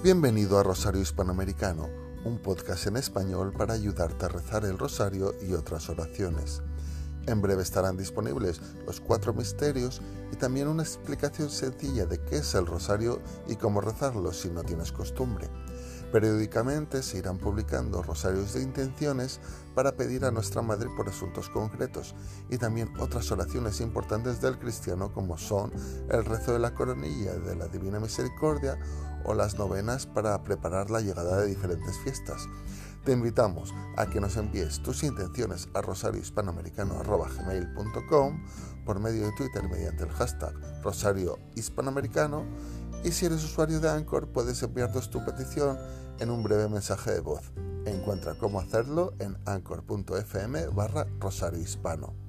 Bienvenido a Rosario Hispanoamericano, un podcast en español para ayudarte a rezar el rosario y otras oraciones. En breve estarán disponibles los cuatro misterios y también una explicación sencilla de qué es el rosario y cómo rezarlo si no tienes costumbre. Periódicamente se irán publicando rosarios de intenciones para pedir a nuestra Madre por asuntos concretos y también otras oraciones importantes del cristiano como son el rezo de la coronilla de la Divina Misericordia o las novenas para preparar la llegada de diferentes fiestas. Te invitamos a que nos envíes tus intenciones a rosariohispanoamericano.com por medio de Twitter mediante el hashtag Rosario Hispanoamericano y si eres usuario de Anchor puedes enviarnos tu petición en un breve mensaje de voz. Encuentra cómo hacerlo en anchor.fm barra Rosario Hispano.